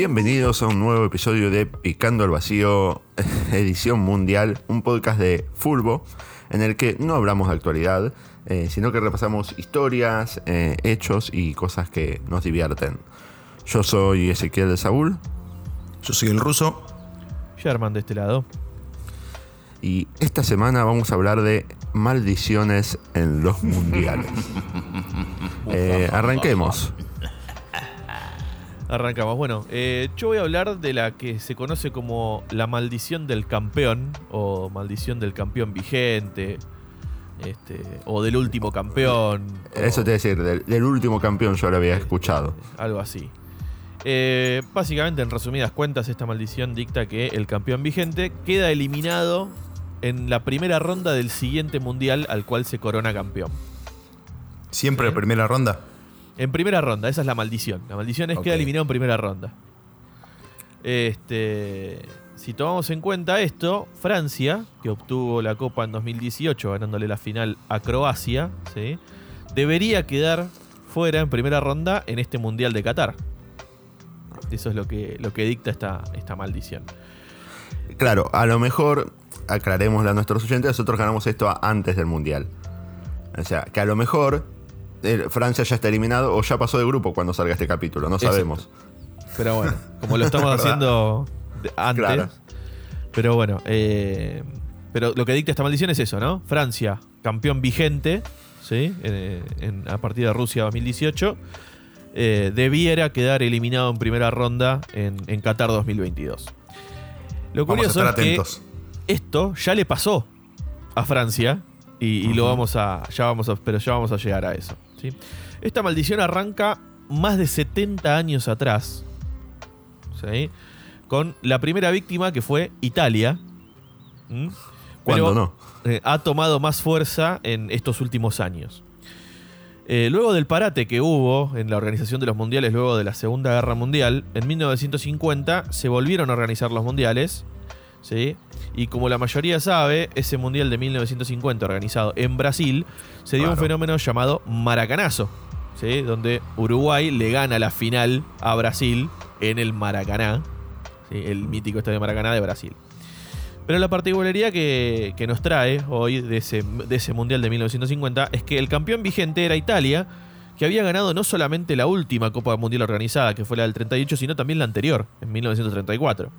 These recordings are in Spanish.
Bienvenidos a un nuevo episodio de Picando al Vacío, edición mundial, un podcast de Fulbo, en el que no hablamos de actualidad, eh, sino que repasamos historias, eh, hechos y cosas que nos divierten. Yo soy Ezequiel de Saúl. Yo soy el ruso. Sherman de este lado. Y esta semana vamos a hablar de maldiciones en los mundiales. Eh, arranquemos. Arrancamos. Bueno, eh, yo voy a hablar de la que se conoce como la maldición del campeón o maldición del campeón vigente. Este, o del último campeón. Eso te voy a decir, del, del último campeón yo lo había escuchado. Algo así. Eh, básicamente, en resumidas cuentas, esta maldición dicta que el campeón vigente queda eliminado en la primera ronda del siguiente mundial al cual se corona campeón. ¿Siempre Sí. la primera ronda? En primera ronda, esa es la maldición. La maldición es Ok. queda eliminado en primera ronda. Este, si tomamos en cuenta esto, Francia, que obtuvo la Copa en 2018 ganándole la final a Croacia, ¿sí? debería quedar fuera en primera ronda en este Mundial de Qatar. Eso es lo que, lo que dicta esta, esta maldición. Claro, a lo mejor, aclarémosle a nuestros oyentes, nosotros ganamos esto antes del Mundial. O sea, que a lo mejor Francia ya está eliminado o ya pasó de grupo cuando salga este capítulo, no Exacto. sabemos. Pero bueno, como lo estamos haciendo antes. Claro. Pero bueno, eh, pero lo que dicta esta maldición es eso, ¿no? Francia, campeón vigente, ¿sí? Eh, en- a partir de Rusia 2018, eh, debiera quedar eliminado en primera ronda en, en Qatar 2022. Lo curioso es que esto ya le pasó a Francia y, y lo vamos a ya vamos a pero ya vamos a llegar a eso ¿sí? esta maldición arranca más de 70 años atrás ¿sí? con la primera víctima que fue Italia ¿Mm? ¿Cuándo Pero, no? eh, ha tomado más fuerza en estos últimos años Eh, luego del parate que hubo en la organización de los mundiales luego de la Segunda Guerra Mundial, en 1950 se volvieron a organizar los mundiales. ¿sí? Y como la mayoría sabe, ese mundial de 1950 organizado en Brasil se dio un fenómeno llamado Maracanazo, ¿sí? donde Uruguay le gana la final a Brasil en el Maracaná, ¿sí? el mítico estadio Maracaná de Brasil. Pero la particularidad que, que nos trae hoy de ese, de ese Mundial de 1950 es que el campeón vigente era Italia, que había ganado no solamente la última Copa Mundial organizada, que fue la del 38, sino también la anterior, en 1934.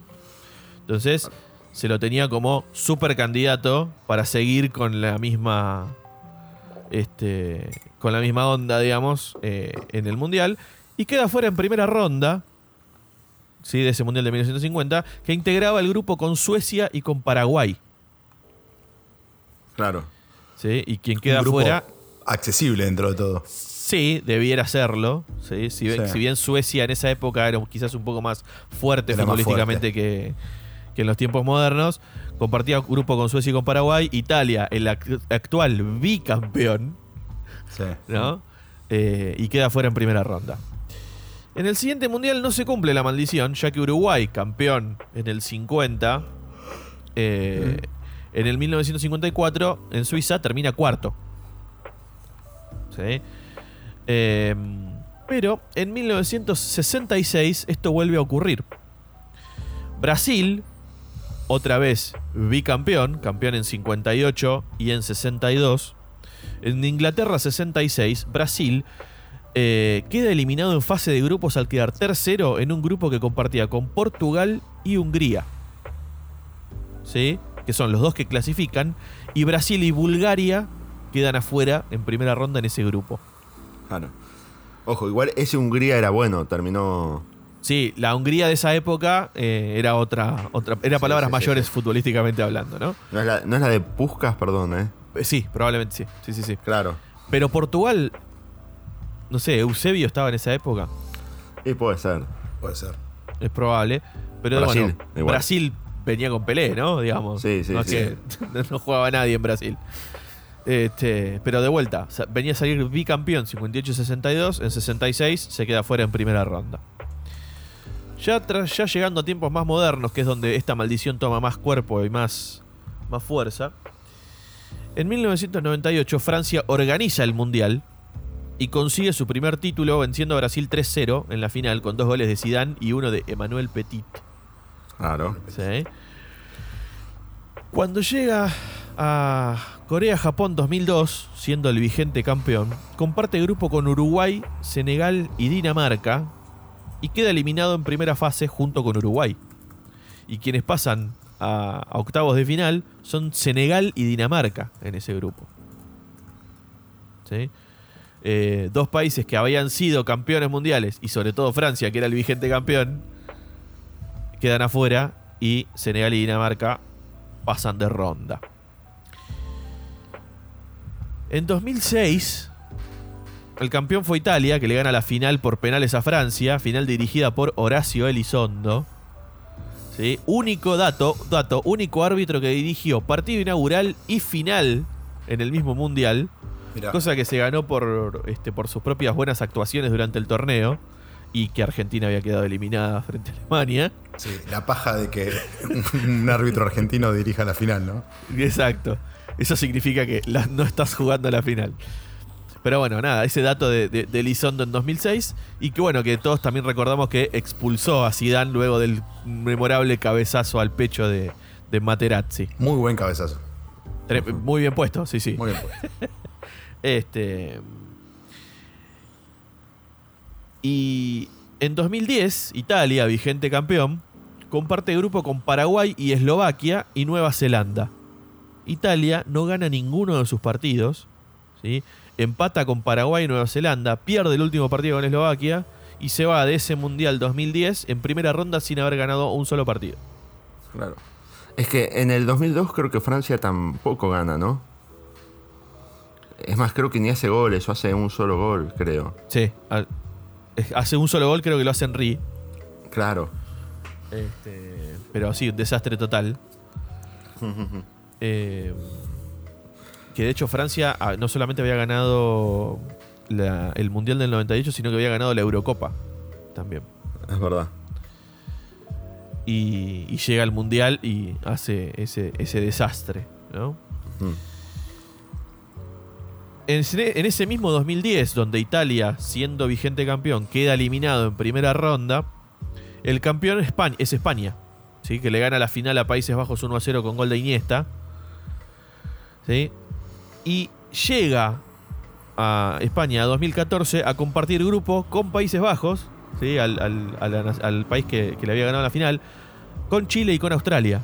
Entonces, se lo tenía como super candidato para seguir con la misma. Este. Con la misma onda, digamos, eh, en el Mundial. Y queda fuera en primera ronda. ¿sí? De ese Mundial de 1950. Que integraba el grupo con Suecia y con Paraguay. Claro. ¿sí? Y quien queda fuera. Accesible dentro de todo. Sí, debiera serlo. ¿sí? Si, bien, Sí. si bien Suecia en esa época era quizás un poco más fuerte Era más futbolísticamente que, que en los tiempos modernos, compartía grupo con Suecia y con Paraguay. Italia, el ac- actual bicampeón, Sí. ¿no? Eh, y queda fuera en primera ronda. En el siguiente mundial no se cumple la maldición, ya que Uruguay, campeón en el 50, eh, en el 1954, en Suiza, termina cuarto. ¿Sí? Eh, pero en 1966 esto vuelve a ocurrir. Brasil, otra vez bicampeón, campeón en 58 y en 62. En Inglaterra 66, Brasil eh, queda eliminado en fase de grupos al quedar tercero en un grupo que compartía con Portugal y Hungría. ¿Sí? Que son los dos que clasifican. Y Brasil y Bulgaria quedan afuera en primera ronda en ese grupo. Claro. Ojo, igual ese Hungría era bueno, terminó. Sí, la Hungría de esa época eh, era otra, otra. Era Sí, palabras sí, mayores sí. futbolísticamente hablando, ¿no? No es la, no es la de Puskas, perdón, ¿eh? Eh, Sí, probablemente sí. Sí, sí, sí. Claro. Pero Portugal. No sé, Eusebio estaba en esa época. Y puede ser. Puede ser. Es probable. Pero Brasil, bueno, igual. Brasil venía con Pelé, ¿no? Digamos. Sí, sí, no sí. que no jugaba nadie en Brasil. Este, pero de vuelta, venía a salir bicampeón 58-62, en 66 se queda fuera en primera ronda. Ya, tras- ya llegando a tiempos más modernos, que es donde esta maldición toma más cuerpo y más, más fuerza, en 1998 Francia organiza el Mundial y consigue su primer título venciendo a Brasil 3-0 en la final con dos goles de Zidane y uno de Emmanuel Petit. Claro. ¿sí? Cuando llega a Corea-Japón 2002, siendo el vigente campeón, comparte grupo con Uruguay, Senegal y Dinamarca y queda eliminado en primera fase junto con Uruguay. Y quienes pasan a, octavos de final son Senegal y Dinamarca en ese grupo. ¿Sí? Eh, dos países que habían sido campeones mundiales y sobre todo Francia, que era el vigente campeón, quedan afuera y Senegal y Dinamarca pasan de ronda. En 2006, el campeón fue Italia, que le gana la final por penales a Francia, final dirigida por Horacio Elizondo. ¿Sí? Único dato, dato, único árbitro que dirigió partido inaugural y final en el mismo mundial, Mirá, cosa que se ganó por, este, por sus propias buenas actuaciones durante el torneo y que Argentina había quedado eliminada frente a Alemania. sí, la paja de que un árbitro argentino dirija la final, ¿no? Exacto. Eso significa que la- no estás jugando la final. Pero bueno, nada, ese dato de, de, de Elizondo en 2006 y que bueno, que todos también recordamos que expulsó a Zidane luego del memorable cabezazo al pecho de, de Materazzi. Muy buen cabezazo. Muy bien puesto, sí, sí. Muy bien. pues. Este. Y en 2010, Italia, vigente campeón, comparte grupo con Paraguay y Eslovaquia y Nueva Zelanda. Italia no gana ninguno de sus partidos, ¿sí? Empata con Paraguay y Nueva Zelanda, pierde el último partido con Eslovaquia y se va de ese Mundial 2010 en primera ronda sin haber ganado un solo partido. Claro. Es que en el 2002 creo que Francia tampoco gana, ¿no? Es más, creo que ni hace goles o hace un solo gol, creo. Sí, hace un solo gol, creo que lo hace Henry. Claro. Este, pero sí, un desastre total. Eh, que de hecho Francia ah, no solamente había ganado la- el Mundial del 98, sino que había ganado la Eurocopa también. Es verdad. Y, y llega al Mundial y hace ese, ese desastre, ¿no? Mm. En ese, en ese mismo 2010, donde Italia, siendo vigente campeón, queda eliminado en primera ronda, el campeón España, es España, ¿sí? que le gana la final a Países Bajos 1 a 0 con gol de Iniesta. ¿sí? Y llega a España 2014 a compartir grupo con Países Bajos, ¿sí? al, país que, que le había ganado la final, con Chile y con Australia.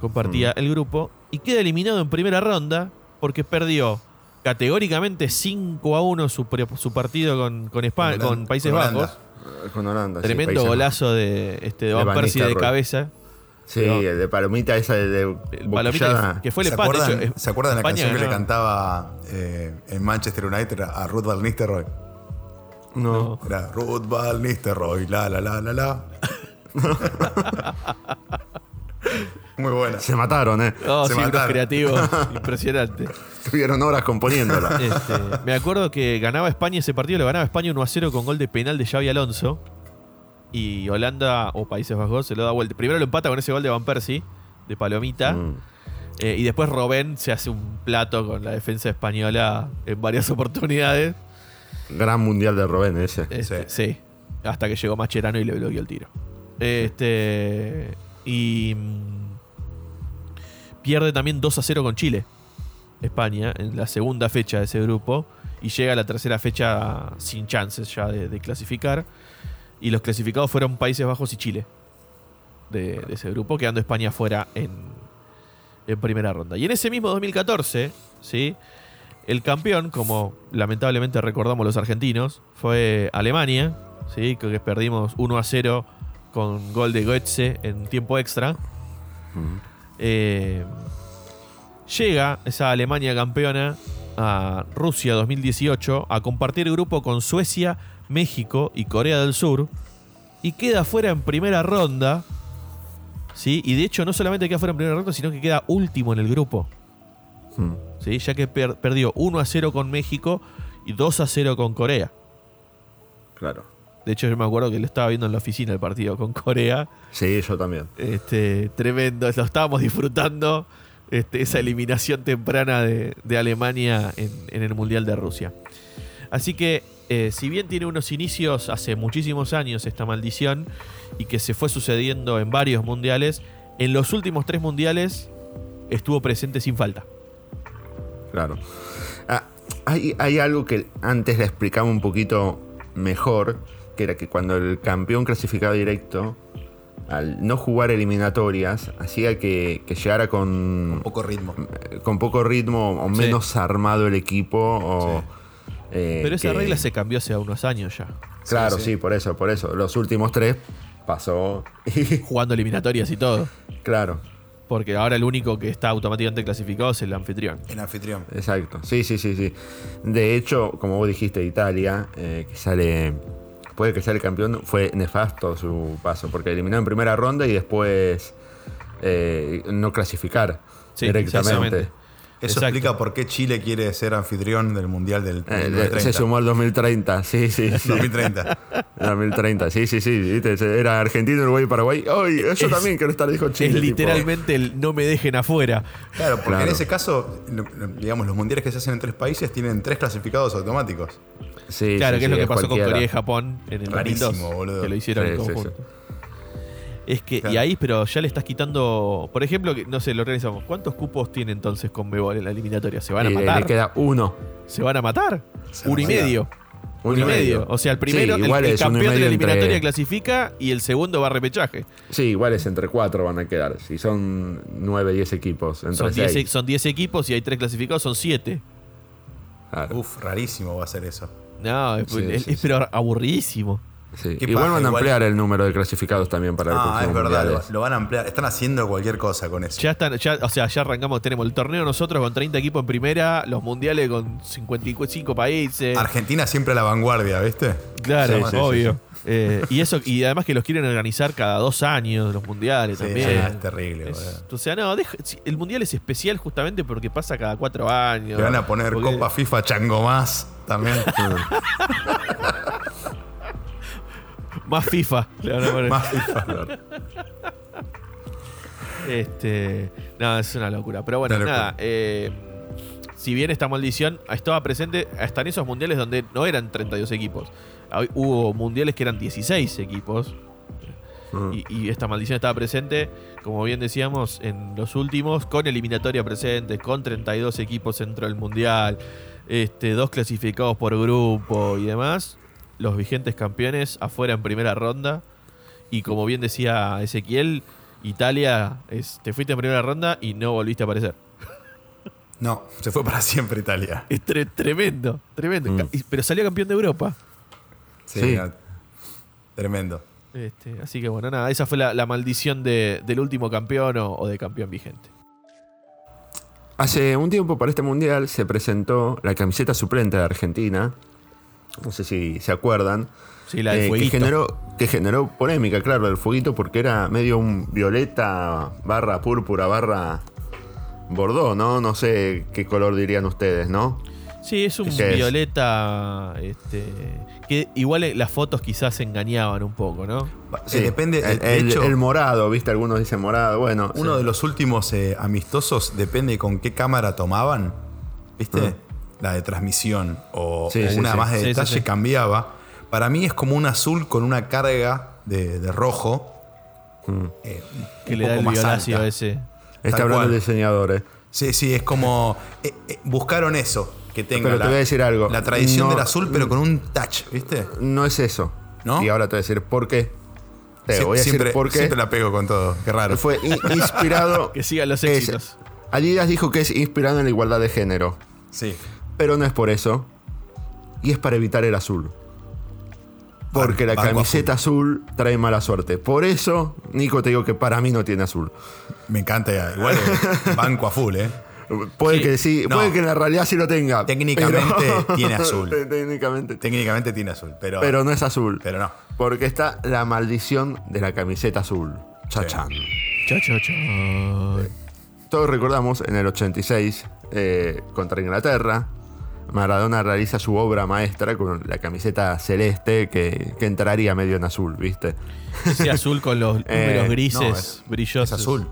Compartía el grupo y queda eliminado en primera ronda porque perdió categóricamente 5 a 1 su, partido con, con, España, Con Holanda- con Países con. Bajos. Con Holanda. sí, Tremendo golazo de, este, de Van Persie de cabeza. Sí, de palomita esa de, de palomita que, fue el ¿Se empate. acuerdan, de hecho, ¿se acuerdan la España canción que le cantaba eh, en Manchester United a Ruth Van Nistelrooy? No. Era Ruth Van Nistelrooy, la la la la la. Muy buena. Se mataron, ¿eh? Oh, Se sí, mataron. creativos. Impresionante. Tuvieron horas componiéndola. Este, me acuerdo que ganaba España ese partido, lo ganaba España 1 a 0 con gol de penal de Xavi Alonso. Y Holanda o Países Bajos se lo da vuelta. Primero lo empata con ese gol de Van Persie, de Palomita. Mm. Eh, y después Robén se hace un plato con la defensa española en varias oportunidades. Gran mundial de Robén ese. Este, sí. Hasta que llegó Macherano y le bloqueó el tiro. Este. Y. mm, Pierde también 2 a 0 con Chile. España, en la segunda fecha de ese grupo. Y llega a la tercera fecha sin chances ya de, de clasificar. Y los clasificados fueron Países Bajos y Chile. De, de ese grupo, quedando España fuera en, en primera ronda. Y en ese mismo 2014, ¿sí? El campeón, como lamentablemente recordamos los argentinos, fue Alemania, ¿sí? que perdimos 1 a 0 con gol de Goetze en tiempo extra. Mm. Eh, llega esa Alemania campeona a Rusia 2018 a compartir grupo con Suecia, México y Corea del Sur y queda fuera en primera ronda. ¿sí? Y de hecho no solamente queda fuera en primera ronda, sino que queda último en el grupo. Mm. ¿sí? ya que per- perdió 1 a 0 con México y 2 a 0 con Corea. Claro. De hecho, yo me acuerdo que lo estaba viendo en la oficina el partido con Corea. Sí, yo también. Este, tremendo, lo estábamos disfrutando. Este, esa eliminación temprana de, de Alemania en, en el Mundial de Rusia. Así que, eh, si bien tiene unos inicios hace muchísimos años esta maldición y que se fue sucediendo en varios mundiales, en los últimos tres mundiales estuvo presente sin falta. Claro. Ah, hay, hay algo que antes le explicaba un poquito mejor, que era que cuando el campeón clasificaba directo, al no jugar eliminatorias, hacía que, que llegara con, Poco ritmo. con poco ritmo o Sí. menos armado el equipo. O, eh, Pero esa que- regla se cambió hace unos años ya. Claro, Sí, sí, sí. por eso, por eso. Los últimos tres pasó. Jugando eliminatorias y todo. claro, Porque ahora el único que está automáticamente clasificado es el anfitrión. El anfitrión. exacto. Sí, sí, sí, sí. De hecho, como vos dijiste, Italia, eh, que sale. Puede que sea el campeón, fue nefasto su paso, porque eliminó en primera ronda y después eh, no clasificar Sí, directamente. Eso Exacto. explica por qué Chile quiere ser anfitrión del Mundial del Eh, 2030. se sumó al 2030, sí, sí. sí. 2030. 2030, sí, sí, sí. Era Argentina, Uruguay, Paraguay. ¡Ay! Yo Es- también quiero estar, dijo Chile. es tipo. literalmente el no me dejen afuera. Claro, porque Claro. en ese caso, digamos, los mundiales que se hacen en tres países tienen tres clasificados automáticos. Sí, claro, sí, que es sí, lo que pasó cualquiera. con Corea y Japón en el Rarísimo, 2002, boludo. que lo hicieron en Sí, sí, conjunto. Es que, y ahí, pero ya le estás quitando, por ejemplo, que no sé, lo organizamos. ¿Cuántos cupos tiene entonces con Mebol en la eliminatoria? ¿Se van a le- matar? le queda uno. ¿Se van a matar? Se uno y medio. Uno y medio. O sea, el primero, Sí, el- igual el, es uno y campeón de la entre- eliminatoria clasifica y el segundo va a repechaje. Sí, igual es entre cuatro van a quedar. Si son nueve, diez equipos. Entre Son 10 seis. son 10 equipos y hay 3 clasificados, son 7. Claro, Uf, rarísimo va a ser eso. No, es, Sí, es- sí, es sí. pero aburridísimo. Sí. Igual paja, van a igual. ampliar el número de clasificados también para el Ah, es verdad, lo, mundiales. lo van a ampliar. Están haciendo cualquier cosa con eso. Ya están, ya, o sea, ya arrancamos, tenemos el torneo nosotros con 30 equipos en primera, los mundiales con 55 países. Argentina siempre a la vanguardia, ¿viste? Claro, Sí, sí, obvio. Eh, y eso, y además que los quieren organizar cada dos años, los mundiales Sí, también. es terrible, Es- o sea, no, deja- el mundial es especial justamente porque pasa cada cuatro años. Le van a poner Porque- Copa FIFA Chango más también. Más FIFA. le van a poner. más FIFA. Este, no, es una locura. Pero bueno, nada. eh, si bien esta maldición estaba presente hasta en esos mundiales donde no eran 32 equipos. Hubo mundiales que eran 16 equipos. Mm. Y, y esta maldición estaba presente, como bien decíamos, en los últimos, con eliminatoria presente, con 32 equipos dentro del mundial, este, dos clasificados por grupo y demás. Los vigentes campeones afuera en primera ronda. Y como bien decía Ezequiel, Italia, es, te fuiste en primera ronda y no volviste a aparecer. No, se fue para siempre Italia. Es tre- tremendo, tremendo. Mm. Pero salió campeón de Europa. Sí, Sí. no, tremendo. Este, así que bueno, nada, esa fue la, la maldición de- del último campeón o, o de campeón vigente. Hace un tiempo para este mundial se presentó la camiseta suplente de Argentina. No sé si se acuerdan. Sí, la del eh, que, fueguito. generó, que generó polémica, claro, el fueguito, porque era medio un violeta barra púrpura barra bordó, ¿no? No sé qué color dirían ustedes, ¿no? Sí, es un violeta. Este, que igual las fotos quizás engañaban un poco, ¿no? Eh, depende, el, de el- hecho, el morado, ¿viste? Algunos dicen morado, bueno. uno sí. de los últimos eh, amistosos depende con qué cámara tomaban, ¿viste? Mm. La de transmisión o, Sí, o sí, una sí. más de Sí, detalle sí. cambiaba. Para mí es como un azul con una carga de, de rojo. Mm. eh, Que le da el más violáceo alta. ese. Está tal hablando cual. el diseñador, ¿eh? Sí, sí, es como. eh, eh, buscaron eso, que tenga Pero te voy a decir algo. la tradición No- del azul, pero con un touch, ¿viste? No es eso. ¿No? Y ahora te voy a decir por qué. Te Sie- voy a siempre, decir por qué. siempre la pego con todo, qué raro. Fue in- inspirado. Que sigan los es- éxitos. Adidas dijo que es inspirado en la igualdad de género. Sí. Pero no es por eso. Y es para evitar el azul. Porque la camiseta azul trae mala suerte. Por eso, Nico, te digo que para mí no tiene azul. Me encanta, igual banco a full, ¿eh? Puede Sí. que sí, No. puede que en la realidad sí lo tenga. Técnicamente pero- tiene azul. Técnicamente. Técnicamente tiene azul, pero. Pero no es azul. Pero no. Porque está la maldición de la camiseta azul. Chachán. Cha, cha, cha. Todos recordamos en el 86 eh, contra Inglaterra. Maradona realiza su obra maestra con la camiseta celeste que, que entraría medio en azul, ¿viste? Ese azul con los Eh, números no, grises, es- brillosos. Es azul.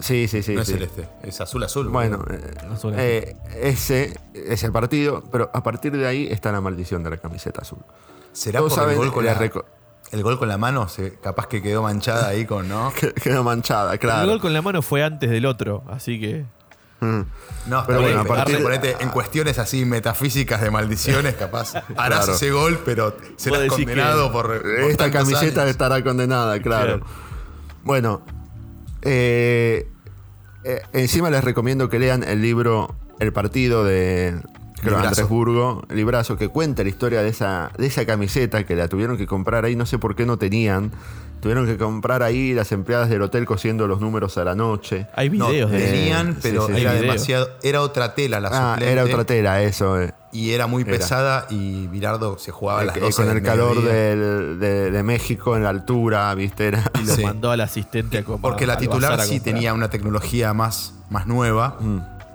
Sí, sí, sí. no es sí. celeste, es azul azul. Bueno, eh, Azul, eh, ese es el partido, pero a partir de ahí está la maldición de la camiseta azul. ¿será por el gol con la la, reco- el gol con la mano? Se- capaz que quedó manchada ahí con, ¿no? Que- Quedó manchada, El claro. gol con la mano fue antes del otro, así que. Mm. No, Pero bueno, a partir- suponete, en cuestiones así metafísicas de maldiciones, capaz harás Claro. ese gol, pero serás condenado por, por Esta camiseta años. estará condenada, claro. Claro. Bueno, eh, eh, encima les recomiendo que lean el libro El partido de creo. Andrés Burgo, el librazo, que cuenta la historia de esa, de esa camiseta que la tuvieron que comprar ahí, no sé por qué no tenían. Tuvieron que comprar ahí las empleadas del hotel cosiendo los números a la noche. Hay No, videos de tenían, pero sí, era demasiado. Era otra tela la Ah, suplente. era otra tela, eso. eh. Y era muy Era. pesada y Virardo se jugaba a las Eh, 12 con el calor del- de, de México en la altura, ¿viste? Era, Y lo Sí. mandó al asistente a comprar. Porque la titular a sí tenía una tecnología más, más nueva.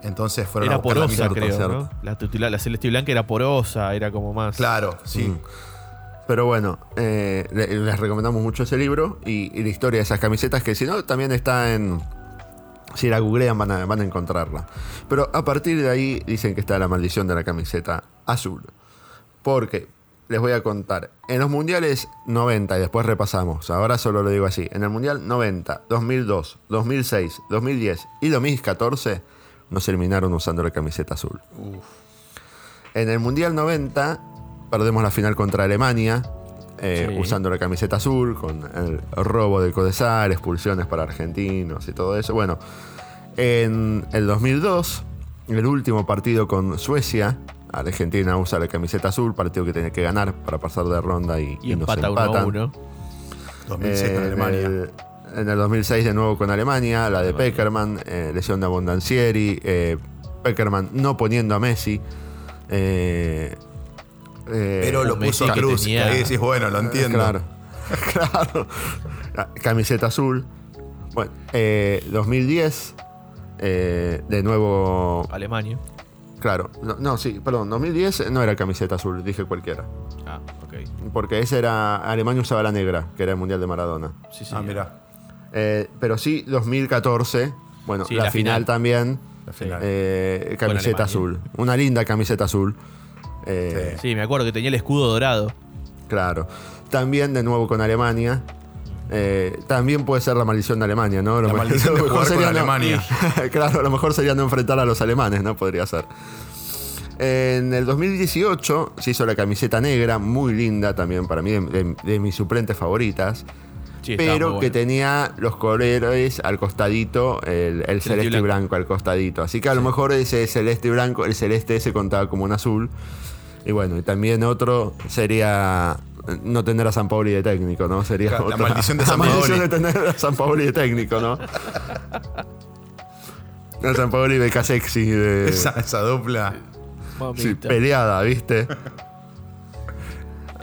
Entonces fueron a Era la porosa, creo. ¿no? La, titular, la celeste y blanca era porosa, era como más. Claro, sí. Mm. Pero bueno, eh, le- les recomendamos mucho ese libro y, y la historia de esas camisetas que si no también está en... Si la googlean van a, van a encontrarla. Pero a partir de ahí dicen que está la maldición de la camiseta azul. Porque, les voy a contar, en los mundiales 90, y después repasamos, ahora solo lo digo así, en el mundial 90, 2002, 2006, 2010 y 2014 nos eliminaron usando la camiseta azul. En el mundial 90 perdemos la final contra Alemania. eh, Sí. usando la camiseta azul, con el robo del Codesal, expulsiones para argentinos y todo eso. Bueno, en el 2002, el último partido con Suecia, Argentina usa la camiseta azul, partido que tenía que ganar para pasar de ronda y, Y, y nos empata uno a empatan. uno. 2006 con Eh, Alemania. En el, en el 2006 de nuevo con Alemania, la de Peckerman, eh, lesión de Abondancieri, eh, Peckerman no poniendo a Messi. Eh, eh, Pero lo puso a que Cruz. tenía- que ahí decís, bueno, lo entiendo. Claro, claro. Camiseta azul. Bueno, eh, 2010, eh, de nuevo, Alemania. claro, no, no, sí, perdón, 2010 no era camiseta azul, dije cualquiera. Ah, ok. Porque ese era, Alemania usaba la negra, que era el Mundial de Maradona. Sí, sí. Ah, mira. Eh, pero sí, 2014, bueno, Sí, la, la final, final. también, La final. eh, camiseta azul. Una linda camiseta azul. Eh, Sí, me acuerdo que tenía el escudo dorado. Claro. También de nuevo con Alemania. Eh, también puede ser la maldición de Alemania, ¿no? Lo La maldición de lo mejor jugar con sería no- Alemania. claro, lo mejor sería no enfrentar a los alemanes, ¿no? Podría ser. En el 2018 se hizo la camiseta negra, muy linda también para mí, de, de- de mis suplentes favoritas. Sí, pero que tenía los colores al costadito, el, el celeste y blanco. blanco al costadito. Así que a lo mejor ese celeste y blanco, el celeste se contaba como un azul. Y bueno, y también otro sería no tener a San Paoli de técnico, ¿no? Sería la otra- maldición de la San maldición Paoli. de tener a San Paoli de técnico, ¿no? El San Paoli de Casexi, de Esa, esa dupla. sí, peleada, ¿viste?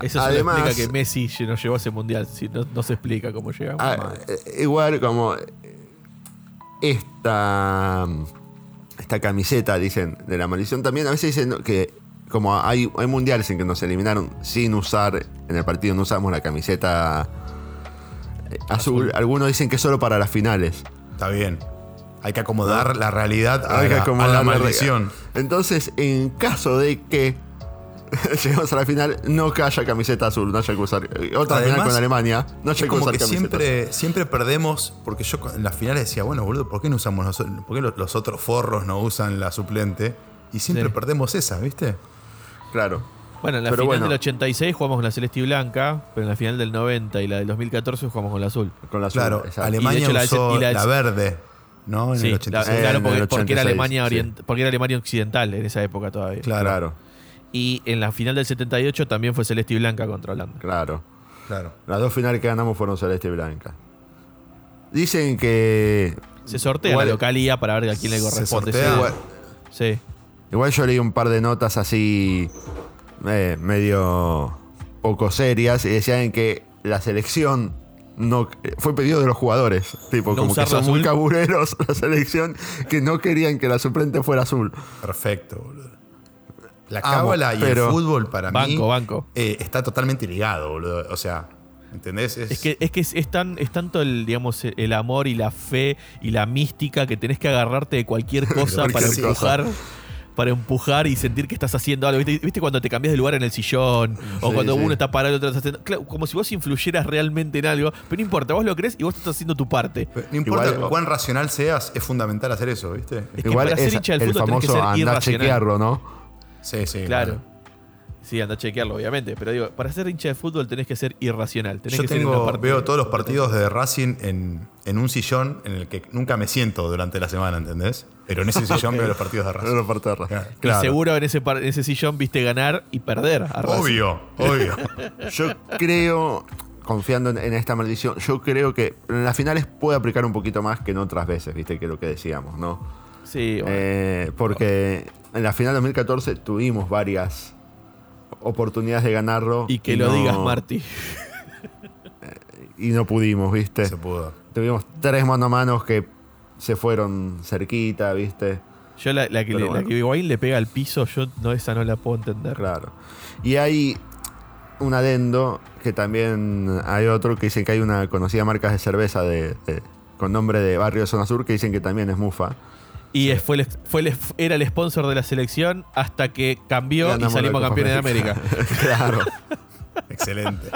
Eso explica que Messi no llegó a ese mundial. Si no, no se explica cómo llegamos. Ah, eh, igual como eh, esta esta camiseta dicen de la maldición también a veces dicen que como hay, hay mundiales en que nos eliminaron sin usar en el partido no usamos la camiseta eh, azul, algunos dicen que es solo para las finales Está bien. Hay que acomodar la realidad a, Hay que la, a maldición. entonces en caso de que lleguemos a la final no haya camiseta azul no haya que usar eh, otra final Además, con Alemania no haya que usar que camiseta siempre, siempre perdemos, porque yo en las finales decía, bueno, boludo, ¿por qué no usamos nosotros? ¿Por qué los, los otros forros no usan la suplente? Y siempre Sí. perdemos esa, ¿viste? Claro Bueno, en la Pero final bueno. del 86 jugamos con la celeste y blanca, pero en la final del 90 y la del 2014 jugamos con la azul. con la azul, Claro, exacto. Alemania Y de hecho la- usó la- la, verde, ¿no? En Sí, el la- 86. Eh, claro, porque, el porque era 86, Alemania sí. orient- porque era Alemania occidental en esa época todavía. Claro, claro Y en la final del 78 también fue celeste y blanca contra Holanda. claro claro. Las dos finales que ganamos fueron celeste y blanca. Dicen que. Se sortea Igual- la localía para ver a quién le Se corresponde. sortea. Sí. Igual, Sí. Igual yo leí un par de notas así. eh, medio. poco serias. Y decían que la selección. No, fue pedido de los jugadores. Tipo, ¿No como que son muy cabureros la selección. Que no querían que la suplente fuera azul. Perfecto, boludo. La cábala y el fútbol para mí Banco, banco. eh, está totalmente ligado, boludo. O sea, ¿Entendés? Es que, es, que es, es tan, es tanto el, digamos, el amor y la fe y la mística que tenés que agarrarte de cualquier cosa para empujar. Para empujar y sentir que estás haciendo algo. ¿Viste, ¿Viste cuando te cambias de lugar en el sillón? O Sí, cuando sí. uno está parado y otro está haciendo. Claro, como si vos influyeras realmente en algo. Pero no importa, vos lo crees y vos estás haciendo tu parte. No importa Igual- cuán racional seas, es fundamental hacer eso, ¿viste? Es que Igual para ser es hincha del el fútbol tenés que famoso ser andar irracional. chequearlo, ¿no? Sí, sí. Claro. Sí, anda a chequearlo, obviamente. Pero digo, para ser hincha de fútbol tenés que ser irracional. Tenés Yo que ser una tengo, parte- veo todos los partidos de Racing en, en un sillón en el que nunca me siento durante la semana, ¿entendés? Pero en ese sillón veo los partidos de Racing. Claro. Y Claro. seguro en ese, en ese sillón viste ganar y perder a Racing. Obvio, obvio. Yo creo, confiando en, en esta maldición, yo creo que en las finales puede aplicar un poquito más que en otras veces, ¿viste? Que lo que decíamos, ¿no? Sí, bueno. Eh, porque en la final 2014 tuvimos varias oportunidades de ganarlo. y que lo no- digas, Marty. Y no pudimos, ¿viste? Se pudo. Tuvimos tres mano a manos que se fueron cerquita, ¿viste? Yo la, la que, la bueno. que Higuaín le pega al piso, yo no, esa no la puedo entender. Claro. Y hay un adendo que también hay otro que dicen que hay una conocida marca de cerveza de, de- con nombre de Barrio Zona Sur que dicen que también es Mufa. Y fue el, fue el- era el sponsor de la selección hasta que cambió Ganamos y salimos campeones de América. claro. Excelente.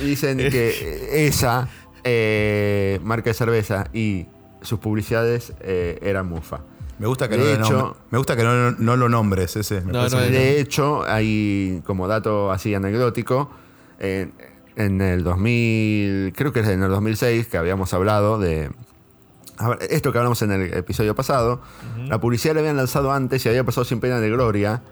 Dicen que esa eh, marca de cerveza y sus publicidades eh, eran Mufa. Me gusta que, De no, lo hecho- me gusta que no, no lo nombres ese. Me No, parece no, muy no. bien. De hecho, hay como dato así anecdótico, en, en el 2000, creo que es en el 2006, que habíamos hablado de... a ver, Esto que hablamos en el episodio pasado, la publicidad la habían lanzado antes y había pasado sin pena de gloria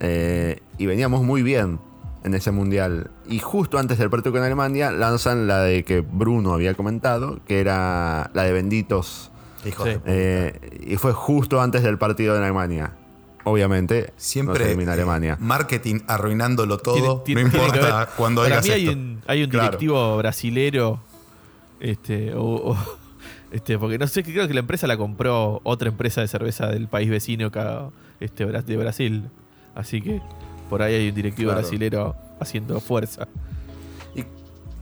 eh, y veníamos muy bien en ese mundial. Y justo antes del partido con Alemania lanzan la de que Bruno había comentado, que era la de Benditos. Hijos Sí. de puta. eh, y fue justo antes del partido de Alemania. Obviamente, Siempre elimina eh, Alemania. marketing arruinándolo todo. Tiene- tiene- no importa cuando Para mí hay esto. un, hay un Claro. directivo brasilero, este, o, o- este, porque no sé, creo que la empresa la compró otra empresa de cerveza del país vecino que, este, de Brasil. Así que por ahí hay un directivo Claro. brasilero haciendo fuerza. Y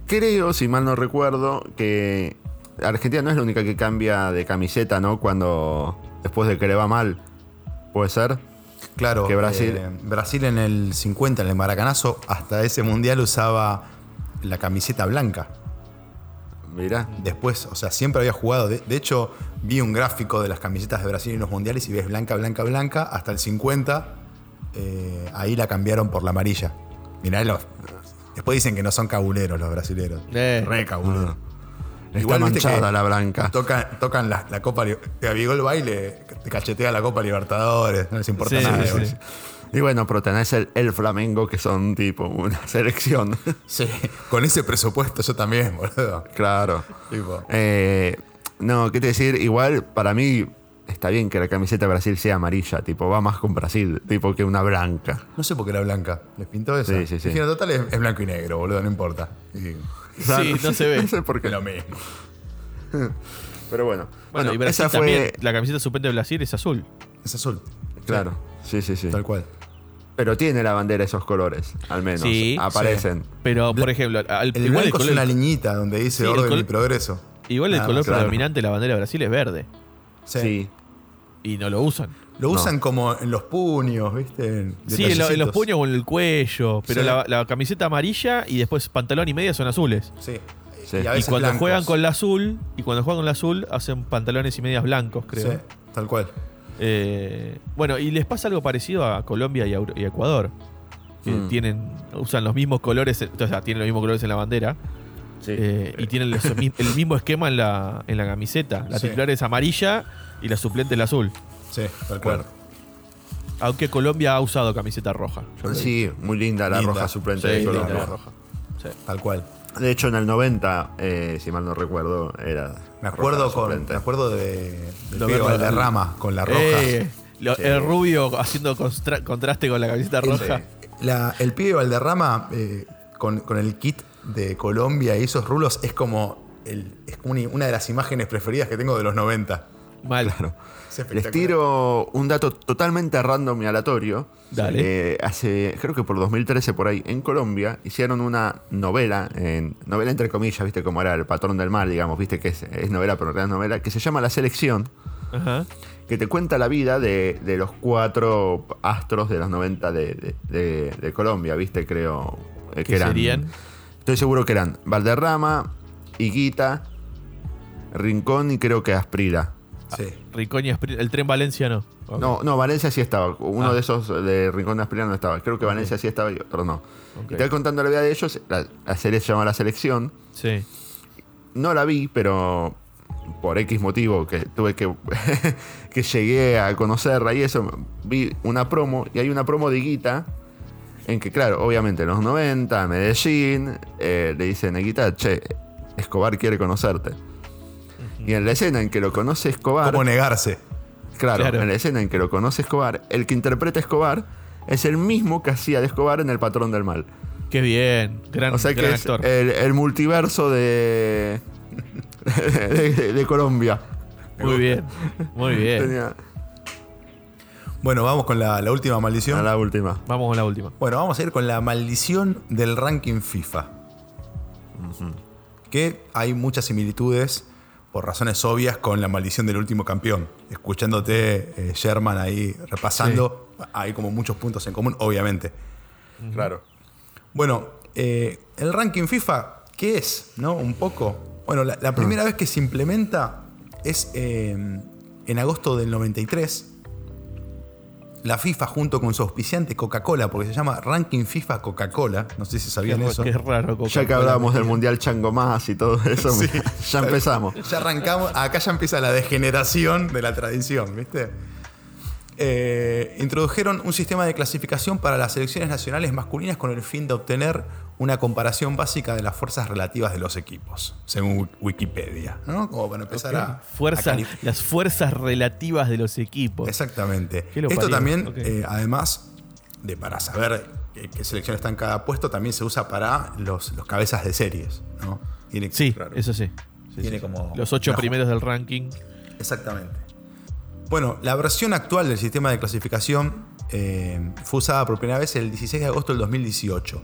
creo, si mal no recuerdo, que Argentina no es la única que cambia de camiseta, ¿no? Cuando después de que le va mal. ¿Puede ser? Claro, que Brasil- eh, Brasil en el 50, en el Maracanazo, hasta ese mundial usaba la camiseta blanca. Mirá. Después, o sea, siempre había jugado. De, de hecho, vi un gráfico de las camisetas de Brasil en los mundiales y ves blanca, blanca, blanca. Hasta el 50, eh, ahí la cambiaron por la amarilla. Mirá, los, después dicen que no son cabuleros los brasileros. Eh. Re cabuleros. Está Igual, manchada que la blanca. Tocan, tocan la, la Copa Gabigol baile, te cachetea la Copa Libertadores, no les importa Sí, nada. sí. Y bueno, pero tenés el, el Flamengo, que son tipo una selección. Sí, con ese presupuesto yo también, boludo. claro. Tipo, Eh, no, ¿qué te decir? Igual, para mí, está bien que la camiseta de Brasil sea amarilla. Tipo, va más con Brasil, tipo que una blanca. no sé por qué era blanca. ¿Les pintó eso? Sí, sí, sí. Dijeron, total es, es blanco y negro, boludo, no importa. Y- Sí, no se ve. No sé por qué. es lo mismo. Pero bueno. Bueno, Bueno, y Brasil esa fue. también, la camiseta suplente de Brasil es azul. Es azul. Claro. Sí, sí, sí. Tal cual. Pero tiene la bandera esos colores, al menos. Sí, Aparecen. Pero, por ejemplo, al- El igual, el blanco es una liñita donde dice Sí, orden y progreso. igual el Nada color claro. predominante de la bandera de Brasil es verde. Sí. Sí. Y no lo usan. Lo No. usan como en los puños, ¿viste? En Sí, en, lo- en los puños o en el cuello. Pero Sí. la, la camiseta amarilla y después pantalón y media son azules. Sí. Sí. a Y Y cuando blancos. juegan con la azul, y cuando juegan con la azul, hacen pantalones y medias blancos, creo. Sí, tal cual. Eh, bueno, y les pasa algo parecido a Colombia y, a Euro- y a Ecuador. Que Mm. tienen, usan los mismos colores, o sea, tienen los mismos colores en la bandera. Sí. eh, y tienen los- el mismo esquema en la, en la camiseta. La Sí. titular es amarilla y la suplente es la azul. Sí, tal cual. Aunque Colombia ha usado camiseta roja. Sí, muy linda la Linda. roja suplente Sí, de linda roja. Sí. Tal cual. De hecho, en el 90, eh, si mal no recuerdo, era. Me acuerdo, con, suplente. me acuerdo de, del Lo pibe verde. Valderrama con la roja. Eh, lo- Sí. El rubio haciendo contraste con la camiseta roja. La- el pibe Valderrama eh, con, con el kit de Colombia y esos rulos es como, el, es como una, una de las imágenes preferidas que tengo de los 90. Mal. Claro. Es Les tiro un dato totalmente random y aleatorio. Dale. Eh, hace, creo que por 2013 por ahí, en Colombia, hicieron una novela, en, novela entre comillas, viste como era el patrón del mal, digamos, viste que es, es novela, pero en realidad es novela, que se llama La Selección, Ajá. que te cuenta la vida de, de los cuatro astros de los 90 de, de- de- de Colombia, viste, creo eh, que ¿Qué eran. serían? Estoy seguro que eran Valderrama, Higuita, Rincón y creo que Asprila. Sí. Rincón y El tren Valencia no. No, no, Valencia sí estaba. Uno Ah. de esos de Rincón de Asprila no estaba. Creo que Valencia sí estaba y otro no. Ok. Y te voy contando la vida de ellos. La, la serie se llama La Selección. Sí. No la vi, pero por X motivo que tuve que. que llegué a conocerla y eso. Vi una promo y hay una promo de Guita. En que, claro, obviamente en los 90, Medellín, eh, le dicen a Guita, che, Escobar quiere conocerte. Y en la escena en que lo conoce Escobar. ¿Cómo negarse? Claro, Claro. en la escena en que lo conoce Escobar, el que interpreta a Escobar es el mismo que hacía de Escobar en El Patrón del Mal. Qué bien. Gran, O sea que es actor. el, el multiverso de, de, de- de Colombia. Muy bien. Muy bien. Tenía Bueno, vamos con la, la última maldición. a la última. Vamos con la última. Bueno, vamos a ir con la maldición del ranking FIFA. Que hay muchas similitudes, por razones obvias, con la maldición del último campeón. Escuchándote, eh, Sherman, ahí repasando, hay como muchos puntos en común, obviamente. Claro. Bueno, eh, el ranking FIFA, ¿qué es? ¿No? Un poco. Bueno, la, la primera vez que se implementa es eh, en agosto del 93. La FIFA junto con su auspiciante Coca-Cola, porque se llama Ranking FIFA Coca-Cola. No sé si sabían Qué, eso. qué raro. Ya que hablábamos del Mundial Chango Más y todo eso, ya empezamos. Ya arrancamos, acá ya empieza la degeneración de la tradición, ¿viste? Eh, introdujeron un sistema de clasificación para las selecciones nacionales masculinas con el fin de obtener una comparación básica de las fuerzas relativas de los equipos, según Wikipedia, ¿no? Como para empezar a, a Fuerza, las fuerzas relativas de los equipos. Exactamente. Esto parió. también, eh, además de para saber qué, qué selección está en cada puesto, también se usa para los, los cabezas de series, ¿no? Tiene- Sí, claro. eso sí. Sí, Tiene sí. como Los ocho primeros del ranking. Exactamente. Bueno, la versión actual del sistema de clasificación eh, fue usada por primera vez el 16 de agosto del 2018,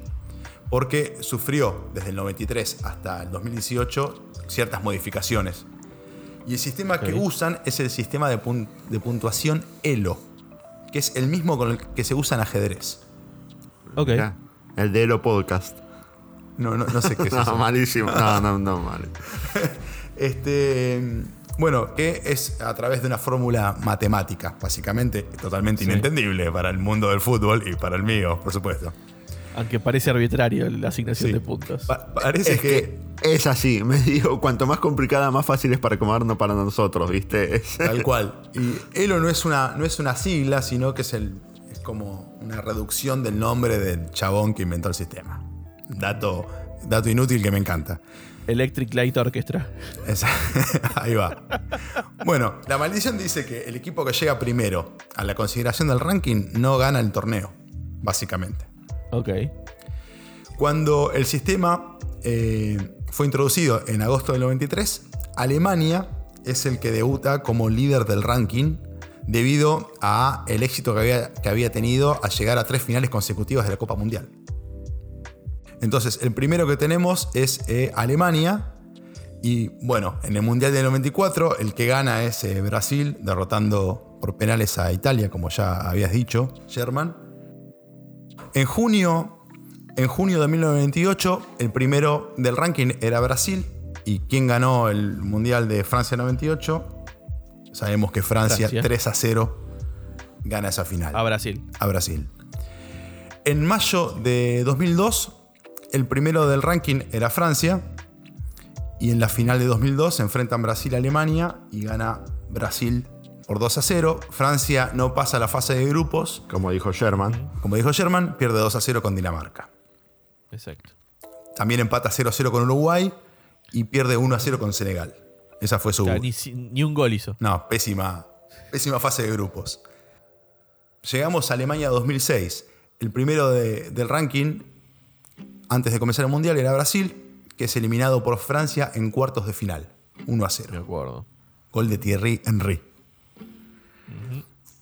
porque sufrió desde el 93 hasta el 2018 ciertas modificaciones. Y el sistema que usan es el sistema de, pun- de puntuación ELO, que es el mismo con el que se usa en ajedrez. Ok. Ya. El de Elo Podcast. No, no, no sé qué es No, eso. malísimo. No, no, no, mal. Este, bueno, que es a través de una fórmula matemática, básicamente, totalmente Sí. inentendible para el mundo del fútbol y para el mío, por supuesto. Aunque parece arbitrario la asignación Sí. de puntos. Pa- parece Es que, que es así. Me digo, cuanto más complicada, más fácil es para acomodarnos para nosotros, ¿viste? Tal cual. Y ELO no es una, no es una sigla, sino que es, el, es como una reducción del nombre del chabón que inventó el sistema. Dato, dato inútil que me encanta. Electric Light Orchestra. Esa- Ahí va. Bueno, la maldición dice que el equipo que llega primero a la consideración del ranking no gana el torneo, básicamente. Ok. Cuando el sistema eh, fue introducido en agosto del 93, Alemania es el que debuta como líder del ranking debido a el éxito que había, que había tenido al llegar a tres finales consecutivas de la Copa Mundial. Entonces, el primero que tenemos es eh, Alemania. Y bueno, en el Mundial del 94, el que gana es eh, Brasil, derrotando por penales a Italia, como ya habías dicho, Sherman. En junio, en junio de 1998, el primero del ranking era Brasil. ¿Y quién ganó el Mundial de Francia 98? Sabemos que Francia, Francia. 3 a 0 gana esa final A Brasil. a Brasil. En mayo de 2002, el primero del ranking era Francia. Y en la final de 2002 se enfrentan Brasil a Alemania y gana Brasil por 2 a 0. Francia no pasa a la fase de grupos. Como dijo Sherman. Como dijo Sherman, pierde 2 a 0 con Dinamarca. Exacto. También empata 0 a 0 con Uruguay y pierde 1 a 0 con Senegal. Esa fue su, O sea, ni, ni un gol hizo. No, pésima, pésima fase de grupos. Llegamos a Alemania 2006. El primero de- del ranking, antes de comenzar el Mundial, era Brasil, que es eliminado por Francia en cuartos de final. 1 a Me 0. acuerdo. Gol de Thierry Henry.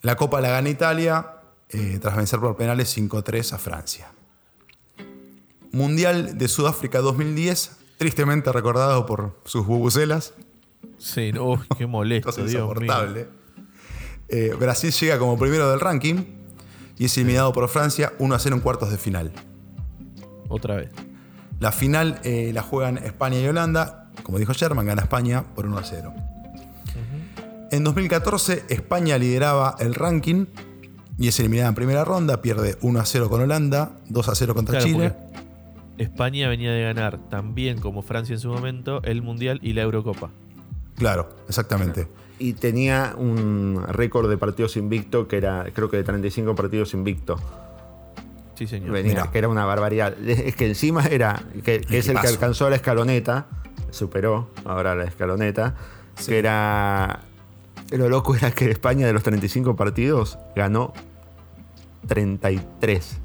La Copa la gana Italia eh, tras vencer por penales 5-3 a Francia. Mundial de Sudáfrica 2010, tristemente recordado por sus bubucelas. Sí, no, qué molesto, Dios mío. insoportable. Eh, Brasil llega como primero del ranking y es eliminado por Francia 1 0 en cuartos de final. Otra vez. La final eh, la juegan España y Holanda. Como dijo Sherman, gana España por 1 a 0. En 2014, España lideraba el ranking y es eliminada en primera ronda. Pierde 1 a 0 con Holanda, 2 a 0 contra Claro, Chile. España venía de ganar también como Francia en su momento el Mundial y la Eurocopa. Claro, exactamente. Y tenía un récord de partidos invicto que era, creo que de 35 partidos invicto. Sí, señor. Venía, que era una barbaridad. Es que encima era, que, que es el que alcanzó la escaloneta, superó ahora la escaloneta, Sí. que era. Lo loco era que España de los 35 partidos ganó 33.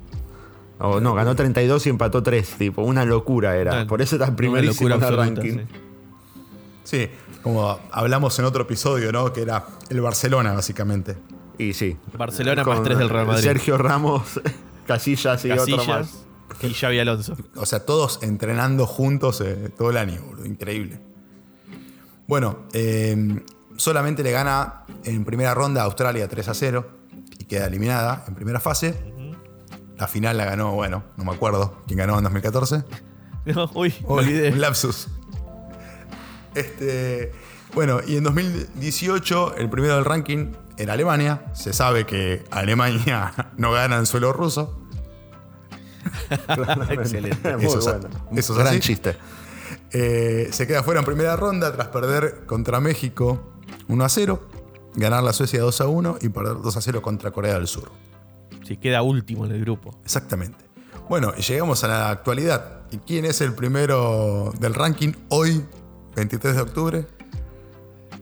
O no, ganó 32 y empató 3. Tipo, una locura era. Una- Por eso está una primerísimo en locura el ranking. sí. Sí, como hablamos en otro episodio, ¿no? Que era el Barcelona, básicamente. Y sí. Barcelona más tres del Real Madrid. Sergio Ramos, Casillas y otro más. Casillas y Xavi Alonso. O sea, todos entrenando juntos eh, todo el año, boludo. Increíble. Bueno, eh, solamente le gana en primera ronda a Australia 3 a 0 y queda eliminada en primera fase. La final la ganó, bueno, no me acuerdo quién ganó en 2014. No, Uy, olvidé. un lapsus. Este, bueno, y en 2018 el primero del ranking era Alemania. Se sabe que Alemania no gana en suelo ruso. Excelente. Muy Eso es- bueno. eso es Gran así. chiste. Eh, se queda fuera en primera ronda tras perder contra México 1 a 0, ganar la Suecia 2 a 1 y perder 2 a 0 contra Corea del Sur. Sí, queda último en el grupo. Exactamente. Bueno, y llegamos a la actualidad. ¿Y quién es el primero del ranking hoy, 23 de octubre?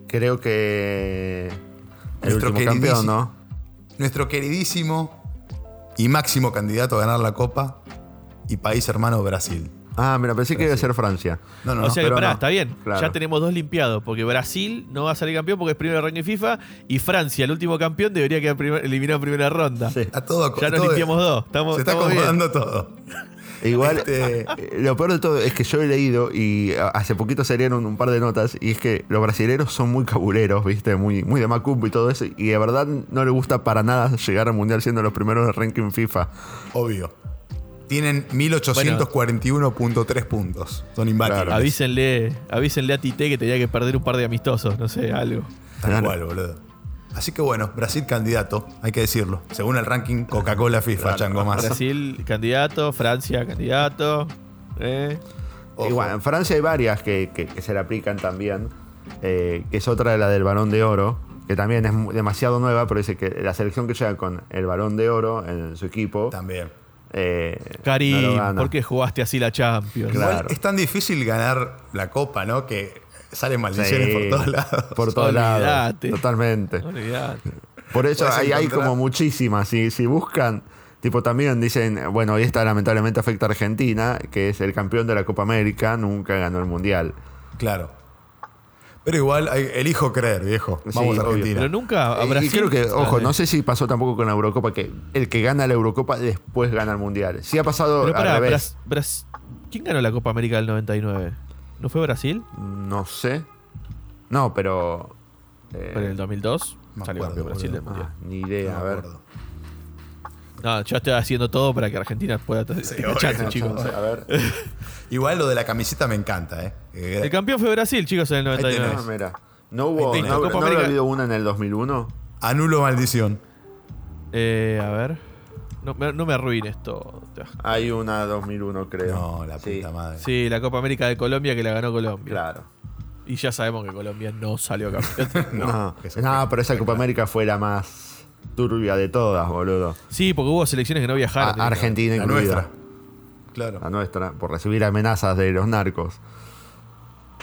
Creo que. El Nuestro último campeón, queridísimo- ¿no? Nuestro queridísimo y máximo candidato a ganar la Copa y país hermano Brasil. Ah, mira, pensé que iba a ser Francia. No, no, o no. sea que pero pará, no. está bien. Claro. Ya tenemos dos limpiados, porque Brasil no va a salir campeón porque es primero ranking FIFA y Francia, el último campeón, debería quedar primer- eliminado en primera ronda. Sí. A todo, Ya nos todo- limpiamos dos. Estamos, Se está estamos bien. acomodando todo. Igual, Este- eh, lo peor de todo es que yo he leído y a- hace poquito salieron un par de notas y es que los brasileros son muy cabuleros, ¿viste? Muy, muy de macumbo y todo eso y de verdad no les gusta para nada llegar al mundial siendo los primeros del ranking FIFA. Obvio. Tienen 1841.3 puntos. Son imbatibles. Claro. Avísenle, avísenle a Tite que tenía que perder un par de amistosos, no sé, algo. Tal Claro. cual, boludo. Así que bueno, Brasil candidato, hay que decirlo. Según el ranking Coca-Cola FIFA, Chango más. Brasil candidato, Francia candidato. ¿eh? Ojo. Igual, en Francia hay varias que, que- que se le aplican también, eh, que es otra de la del balón de oro, que también es demasiado nueva, pero dice que la selección que llega con el balón de oro en su equipo. También. eh, no lo gana. ¿por qué jugaste así la Champions? Claro. Igual es tan difícil ganar la copa, ¿no? Que salen maldiciones Sí, por todos lados. Por todos lados. Totalmente. Olvidate. Por eso hay, hay como muchísimas. Si, si buscan, tipo también dicen, bueno, y esta lamentablemente afecta a Argentina, que es el campeón de la Copa América, nunca ganó el Mundial. Claro. Pero igual elijo creer, viejo. Sí, Vamos a obvio. Argentina. Pero nunca a Y- Brasil. y creo que, ojo, no sé si pasó tampoco con la Eurocopa, que el que gana la Eurocopa después gana el Mundial. Sí ha pasado Pero al pará, revés. Bras- Bras- ¿quién ganó la Copa América del 99? ¿No fue Brasil? No sé. No, pero... eh, ¿Pero en el 2002? me Salió acuerdo, campeón Brasil del. Mundial. ah, ni No idea, me a ver. acuerdo. No, yo estoy haciendo todo para que Argentina pueda tener chance, chicos. A ver. Igual lo de la camiseta me encanta, ¿eh? Eh, El campeón fue Brasil, chicos, en el Ahí 99. Ah, mira. No hubo... Ahí No, tenés. no habrá América. habido una en el 2001. Anulo maldición. Eh, a ver. No, me- no me arruines todo. Hay una 2001, creo. No, la Sí, puta madre. Sí, la Copa América de Colombia que la ganó Colombia. Claro. Y ya sabemos que Colombia no salió campeón. No, pero esa Copa. América fue la más turbia de todas, boludo. sí, porque hubo selecciones que no A- viajaron. Argentina La incluida. nuestra. Claro. La nuestra, por recibir amenazas de los narcos.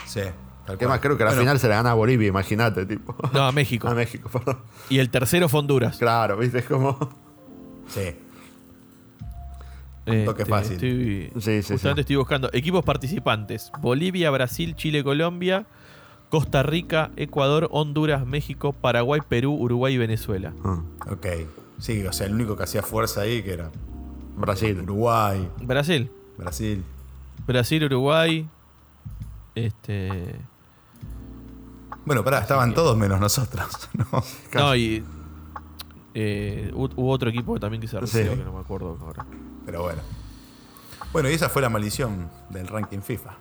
Sí. tal ¿Qué cual. más? Creo que la Bueno, final se la gana a Bolivia, imagínate, tipo. No, a México. A México, perdón. Y el tercero fue Honduras. Claro, viste, es como. Sí. Eh, toque te- fácil. estoy- Sí, sí, justamente sí. estoy buscando equipos participantes: Bolivia, Brasil, Chile, Colombia, Costa Rica, Ecuador, Honduras, México, Paraguay, Perú, Uruguay y Venezuela. Ah, Ok. Sí, o sea, el único que hacía fuerza ahí que era Brasil. Uruguay, Brasil. Brasil. Brasil, Uruguay. Este. Bueno, pará, estaban todos menos nosotros, ¿no? No, y. eh, hu- hubo otro equipo también que se retiró, Sí. que no me acuerdo ahora. Pero bueno. Bueno, y esa fue la maldición del ranking FIFA.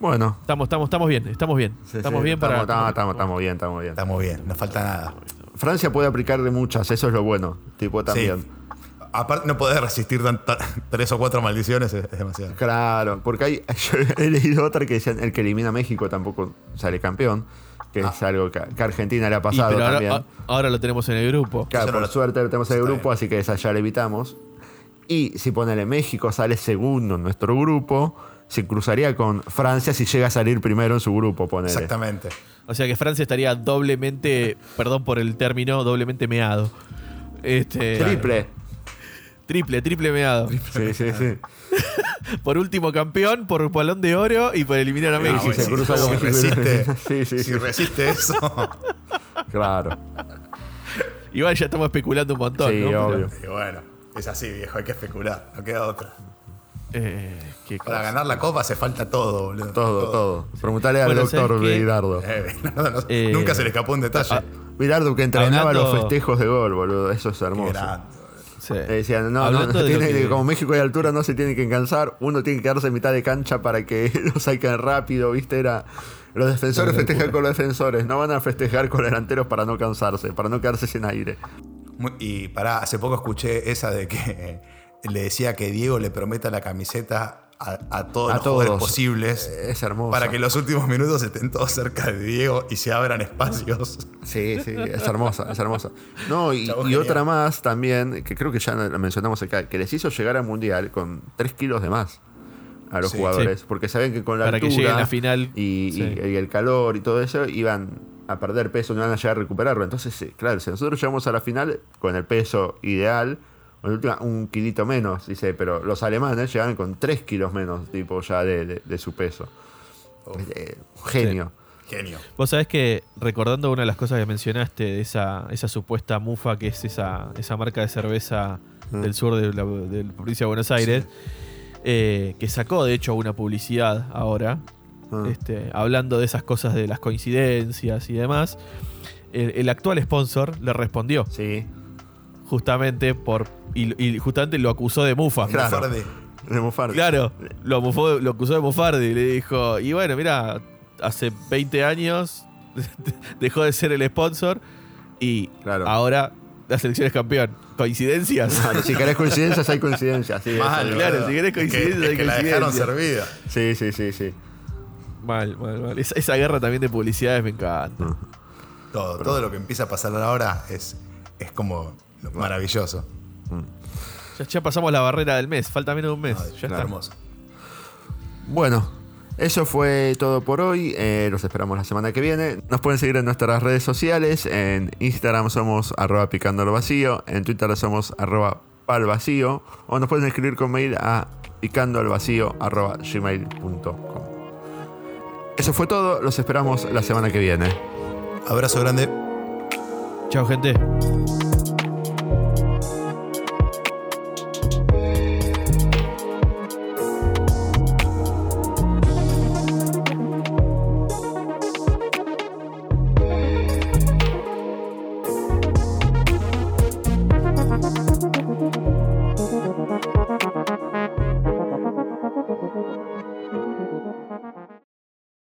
Bueno. Estamos, estamos, estamos bien, estamos bien. sí, estamos sí, bien para. Estamos, estamos, estamos bien, estamos bien. Estamos bien, no falta nada. Francia puede aplicarle muchas, eso es lo bueno. Tipo también. Sí. Aparte, no podés resistir tanta- tres o cuatro maldiciones, es, es demasiado. Claro, porque hay, yo he leído otra que decían el que elimina a México tampoco sale campeón, que es algo que, que a Argentina le ha Y, pasado pero también. ahora, lo tenemos en el grupo. Claro, no por lo- suerte tenemos el está grupo, bien. así que esa ya la evitamos. Y si ponele México sale segundo en nuestro grupo, se cruzaría con Francia si llega a salir primero en su grupo, ponele. Exactamente. O sea que Francia estaría doblemente, perdón por el término, doblemente meado. Este, Triple. Triple, triple meado. Sí, sí, sí. Por último campeón, por balón de oro y por eliminar a México. si se si- cruza si con México y- resiste, Sí, sí, si sí. resiste eso. Claro. Igual ya estamos especulando un montón. Sí, ¿no? Pero, obvio. y bueno, es así, viejo, hay que especular, no queda otra. eh, qué Para cosa. ganar la copa hace falta todo, boludo. Todo, todo. Preguntale al Bueno, doctor ¿sabes qué? Virardo. Eh, no, no, Eh, nunca se le escapó un detalle. ah, Virardo que entrenaba Hablando- los festejos de gol, boludo. Eso es Qué hermoso. grande. Sí. Le decían, no, no, Hablando no de lo tiene- que- como México hay altura no se tiene que cansar, uno tiene que quedarse en mitad de cancha para que lo saquen rápido, ¿viste? Era los defensores festejan con los defensores, no van a festejar con los delanteros para no cansarse, para no quedarse sin aire. Muy- Y pará, hace poco escuché esa de que le decía que Diego le prometa la camiseta a, a todos A los jugadores todos. posibles. Es hermoso. Para que en los últimos minutos estén todos cerca de Diego y se abran espacios. Sí, sí, es hermosa, es hermosa. No, y, otra más también, que creo que ya la mencionamos acá, que les hizo llegar al Mundial con 3 kilos de más a los Sí. jugadores, porque sabían que con la Para altura a la final. y, Sí. y- y el calor y todo eso iban a perder peso, no iban a llegar a recuperarlo. Entonces, sí, claro, si nosotros llegamos a la final con el peso ideal, en última, un kilito menos, dice, pero los alemanes llegaban con 3 kilos menos, tipo, ya de, de- de su peso. Eh, genio. Genio. Vos sabés que, recordando una de las cosas que mencionaste, de esa, esa supuesta mufa que es esa, esa marca de cerveza Mm. del sur de la, de la provincia de Buenos Aires, eh, que sacó de hecho una publicidad ahora, Ah. este, hablando de esas cosas de las coincidencias y demás. El, el actual sponsor le respondió Sí, justamente por. Y, y justamente lo acusó de mufa. Claro. Fardi. de Mufardi. Claro, lo, mufó- lo acusó de Mofardi. Le dijo, y bueno, mira, hace 20 años dejó de ser el sponsor y Claro. ahora la selección es campeón. ¿Coincidencias? Claro, si querés coincidencias, hay coincidencias. Sí, Mal, eso- claro, si querés Es que- coincidencia, es hay que la dejaron servida. sí, sí, sí, sí. Mal, mal, mal. Esa, esa guerra también de publicidades me encanta. Todo, todo lo que empieza a pasar ahora es, es como maravilloso. Ya, ya pasamos la barrera del mes, falta menos de un mes. Ya está está. hermoso. Bueno, eso fue todo por hoy. Eh, los esperamos la semana que viene. Nos pueden seguir en nuestras redes sociales. En Instagram somos arroba picando lo vacío. En Twitter somos arroba pal vacío. O nos pueden escribir con mail a picando al vacío arroba gmail.com. Eso fue todo. Los esperamos la semana que viene. Abrazo grande. Chao, gente.